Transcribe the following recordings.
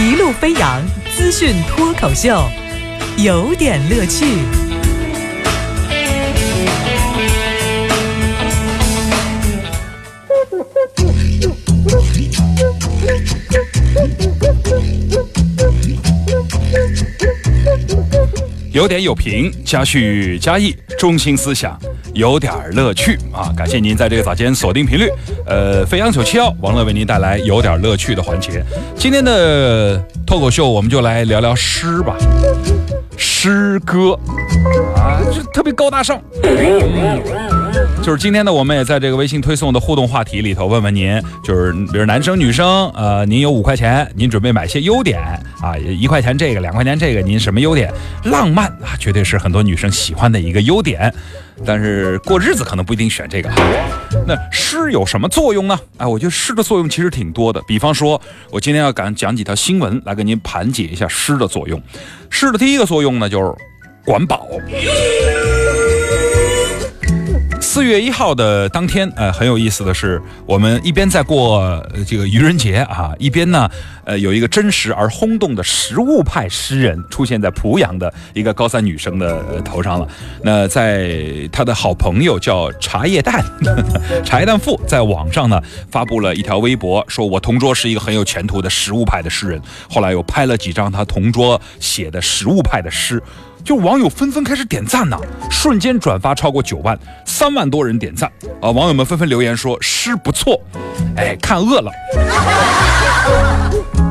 一路飞扬资讯脱口秀，有点乐趣。有点有评，加叙加意，中心思想，有点乐趣啊！感谢您在这个早间锁定频率，呃，飞扬九七幺，王乐为您带来有点乐趣的环节。今天的脱口秀，我们就来聊聊诗吧，诗歌啊，就特别高大上。就是今天呢，我们也在这个微信推送的互动话题里头问问您，就是比如男生女生，呃，您有五块钱，您准备买些优点啊，一块钱这个，两块钱这个，您什么优点？浪漫啊，绝对是很多女生喜欢的一个优点，但是过日子可能不一定选这个。那诗有什么作用呢？哎，我觉得诗的作用其实挺多的。比方说，我今天要讲讲几条新闻来跟您盘解一下诗的作用。诗的第一个作用呢，就是管饱。四月一号的当天，呃，很有意思的是，我们一边在过这个愚人节啊，一边呢，呃，有一个真实而轰动的实物派诗人出现在濮阳的一个高三女生的头上了。那在她的好朋友叫茶叶蛋，茶叶蛋父在网上呢发布了一条微博，说我同桌是一个很有前途的实物派的诗人。后来又拍了几张他同桌写的实物派的诗。就网友纷纷开始点赞呐，瞬间转发超过九万，三万多人点赞啊！网友们纷纷留言说诗不错，哎，看饿了，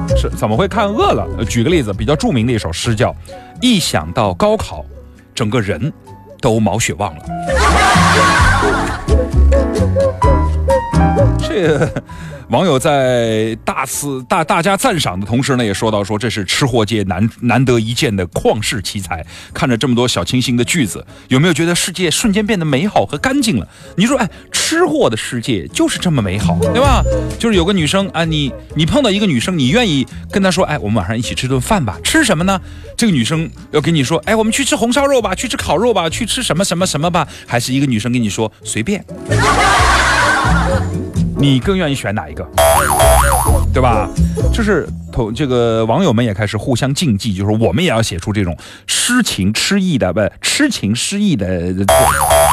是怎么会看饿了？举个例子，比较著名的一首诗叫《一想到高考，整个人都毛血旺了》。这。网友在大肆大大家赞赏的同时呢，也说到说这是吃货界难难得一见的旷世奇才。看着这么多小清新的句子，有没有觉得世界瞬间变得美好和干净了？你说，哎，吃货的世界就是这么美好，对吧？就是有个女生啊，你你碰到一个女生，你愿意跟她说，哎，我们晚上一起吃顿饭吧？吃什么呢？这个女生要跟你说，哎，我们去吃红烧肉吧，去吃烤肉吧，去吃什么什么什么吧？还是一个女生跟你说随便？你更愿意选哪一个，对吧？就是同这个网友们也开始互相竞技，就是我们也要写出这种诗情诗意的，不痴情诗意的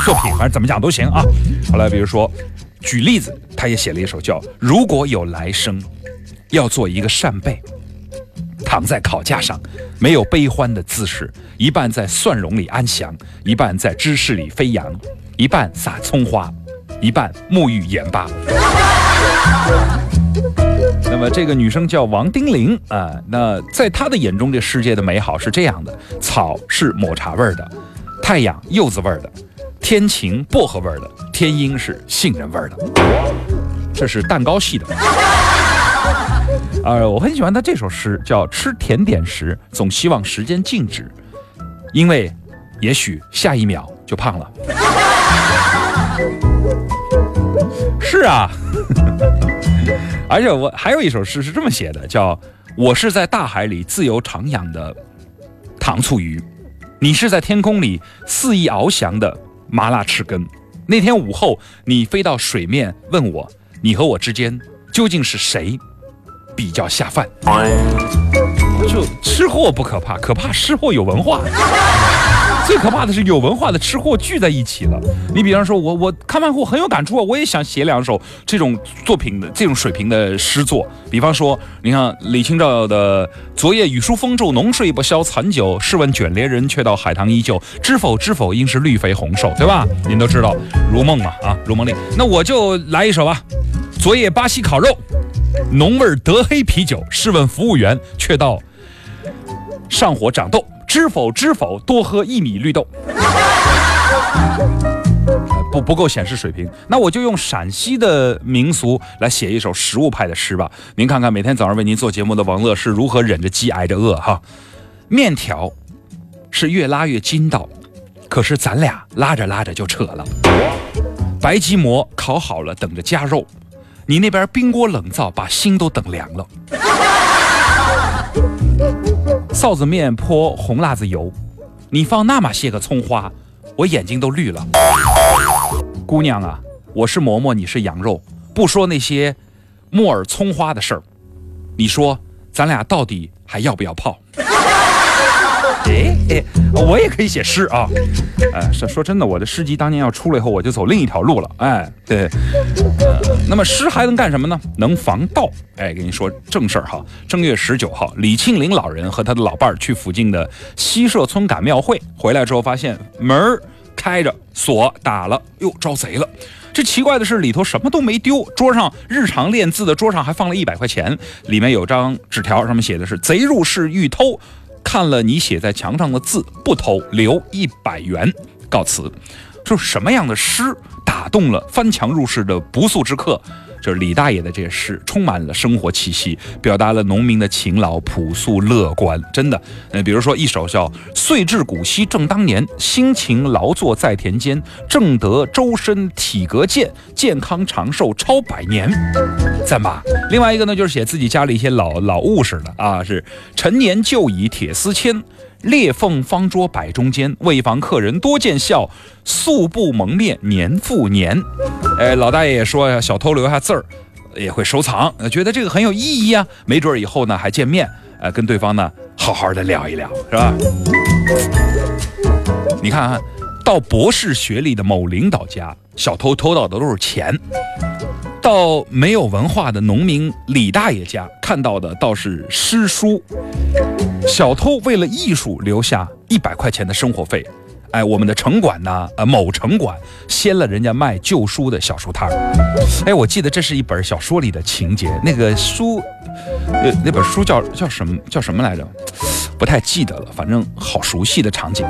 作品，反正怎么讲都行啊。好了，比如说举例子，他也写了一首叫《如果有来生，要做一个扇贝，躺在烤架上，没有悲欢的姿势，一半在蒜蓉里安详，一半在芝士里飞扬，一半撒葱花。一半沐浴盐巴。那么这个女生叫王丁玲啊，那在她的眼中，这世界的美好是这样的：草是抹茶味儿的，太阳柚子味儿的，天晴薄荷味儿的，天阴是杏仁味儿的。这是蛋糕系的。呃，我很喜欢她这首诗，叫吃甜点时总希望时间静止，因为也许下一秒就胖了。是啊，而且我还有一首诗是这么写的，叫“我是在大海里自由徜徉的糖醋鱼，你是在天空里肆意翱翔的麻辣翅根。那天午后，你飞到水面问我，你和我之间究竟是谁比较下饭？就吃货不可怕，可怕吃货有文化。”最可怕的是有文化的吃货聚在一起了。你比方说，我我看完后很有感触啊，我也想写两首这种作品的这种水平的诗作。比方说，你看李清照的“昨夜雨疏风骤浓睡不消残酒，试问卷帘人，却道海棠依旧。知否知否，应是绿肥红瘦”，对吧？您都知道《如梦》嘛啊，《如梦令》。那我就来一首吧，“昨夜巴西烤肉，浓味德黑啤酒。试问服务员，却道上火长痘。”知否知否，多喝薏米绿豆。不不够显示水平，那我就用陕西的民俗来写一首食物派的诗吧。您看看，每天早上为您做节目的王乐是如何忍着饥挨着饿哈。面条是越拉越筋道，可是咱俩拉着拉着就扯了。白吉馍烤好了，等着加肉。你那边冰锅冷灶，把心都等凉了。臊子面泼红辣子油，你放那么些个葱花，我眼睛都绿了。姑娘啊，我是馍馍，你是羊肉，不说那些木耳葱花的事儿。你说咱俩到底还要不要泡？哎哎，我也可以写诗啊！哎，说说真的，我的诗集当年要出了以后，我就走另一条路了。哎，对，呃，那么诗还能干什么呢？能防盗。哎，跟你说正事儿哈。正月十九号，李庆林老人和他的老伴儿去附近的西社村赶庙会，回来之后发现门儿开着，锁打了，哟，招贼了。这奇怪的是，里头什么都没丢，桌上日常练字的桌上还放了一百块钱，里面有张纸条，上面写的是：贼入室欲偷，看了你写在墙上的字，不偷，留一百元，告辞。说什么样的诗打动了翻墙入室的不速之客？就是李大爷的这些诗，充满了生活气息，表达了农民的勤劳、朴素、乐观。真的，呃，比如说一首叫“岁至古稀正当年，辛勤劳作在田间，正得周身体格健，健康长寿超百年”，赞吧。另外一个呢，就是写自己家里一些老老物事的啊，是“陈年旧椅铁丝签”。裂缝方桌摆中间，为防客人多见笑，素不蒙面年复年。哎，老大爷也说呀，小偷留下字儿也会收藏，觉得这个很有意义啊。没准以后呢还见面，呃，跟对方呢好好的聊一聊，是吧？你看看，到博士学历的某领导家，小偷偷到的都是钱。到没有文化的农民李大爷家看到的倒是诗书，小偷为了艺术留下一百块钱的生活费，哎，我们的城管呢？呃，某城管掀了人家卖旧书的小书摊儿，哎，我记得这是一本小说里的情节，那个书，呃，那本书叫叫什么叫什么来着？不太记得了，反正好熟悉的场景。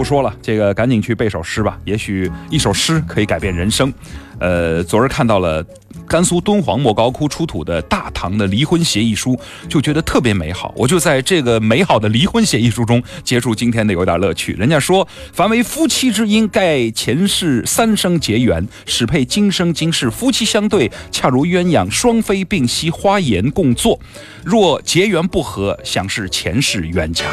不说了，这个赶紧去背首诗吧。也许一首诗可以改变人生。呃，昨日看到了甘肃敦煌莫高窟出土的大唐的离婚协议书，就觉得特别美好。我就在这个美好的离婚协议书中结束今天的有点乐趣。人家说，凡为夫妻之音，盖前世三生结缘，始配今生今世夫妻相对，恰如鸳鸯双飞并栖，花颜共坐。若结缘不合，想是前世冤家。